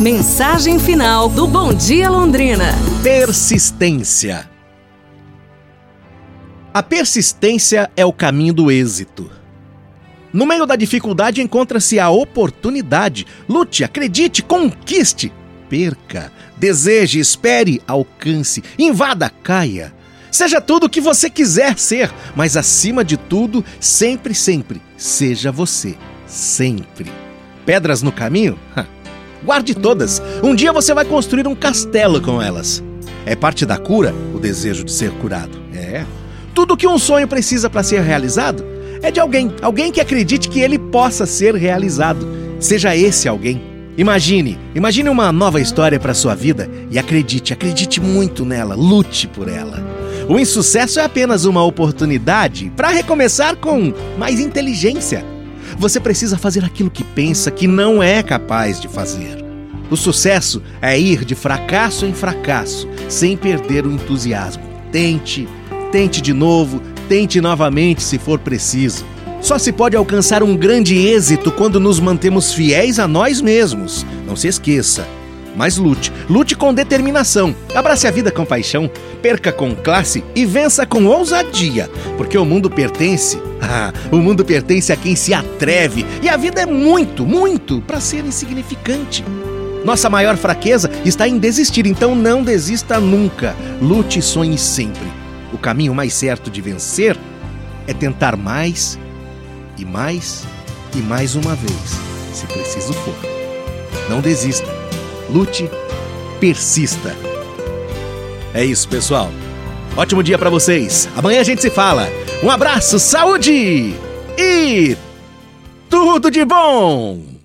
Mensagem final do Bom Dia Londrina. Persistência. A persistência é o caminho do êxito. No meio da dificuldade encontra-se a oportunidade. Lute, acredite, conquiste. Perca, deseje, espere, alcance, invada, caia. Seja tudo o que você quiser ser, mas acima de tudo, sempre, sempre, seja você. Sempre. Pedras no caminho? Guarde todas. Um dia você vai construir um castelo com elas. É parte da cura o desejo de ser curado. É. Tudo que um sonho precisa para ser realizado é de alguém, alguém que acredite que ele possa ser realizado. Seja esse alguém. Imagine, imagine uma nova história para sua vida e acredite, acredite muito nela, lute por ela. O insucesso é apenas uma oportunidade para recomeçar com mais inteligência. Você precisa fazer aquilo que pensa que não é capaz de fazer. O sucesso é ir de fracasso em fracasso, sem perder o entusiasmo. Tente, tente de novo, tente novamente se for preciso. Só se pode alcançar um grande êxito quando nos mantemos fiéis a nós mesmos. Não se esqueça. Mas lute, lute com determinação. Abrace a vida com paixão, perca com classe e vença com ousadia, porque o mundo pertence. Ah, o mundo pertence a quem se atreve e a vida é muito, muito para ser insignificante. Nossa maior fraqueza está em desistir, então não desista nunca. Lute e sonhe sempre. O caminho mais certo de vencer é tentar mais e mais e mais uma vez, se preciso for. Não desista. Lute, persista. É isso, pessoal. Ótimo dia para vocês. Amanhã a gente se fala. Um abraço, saúde e tudo de bom!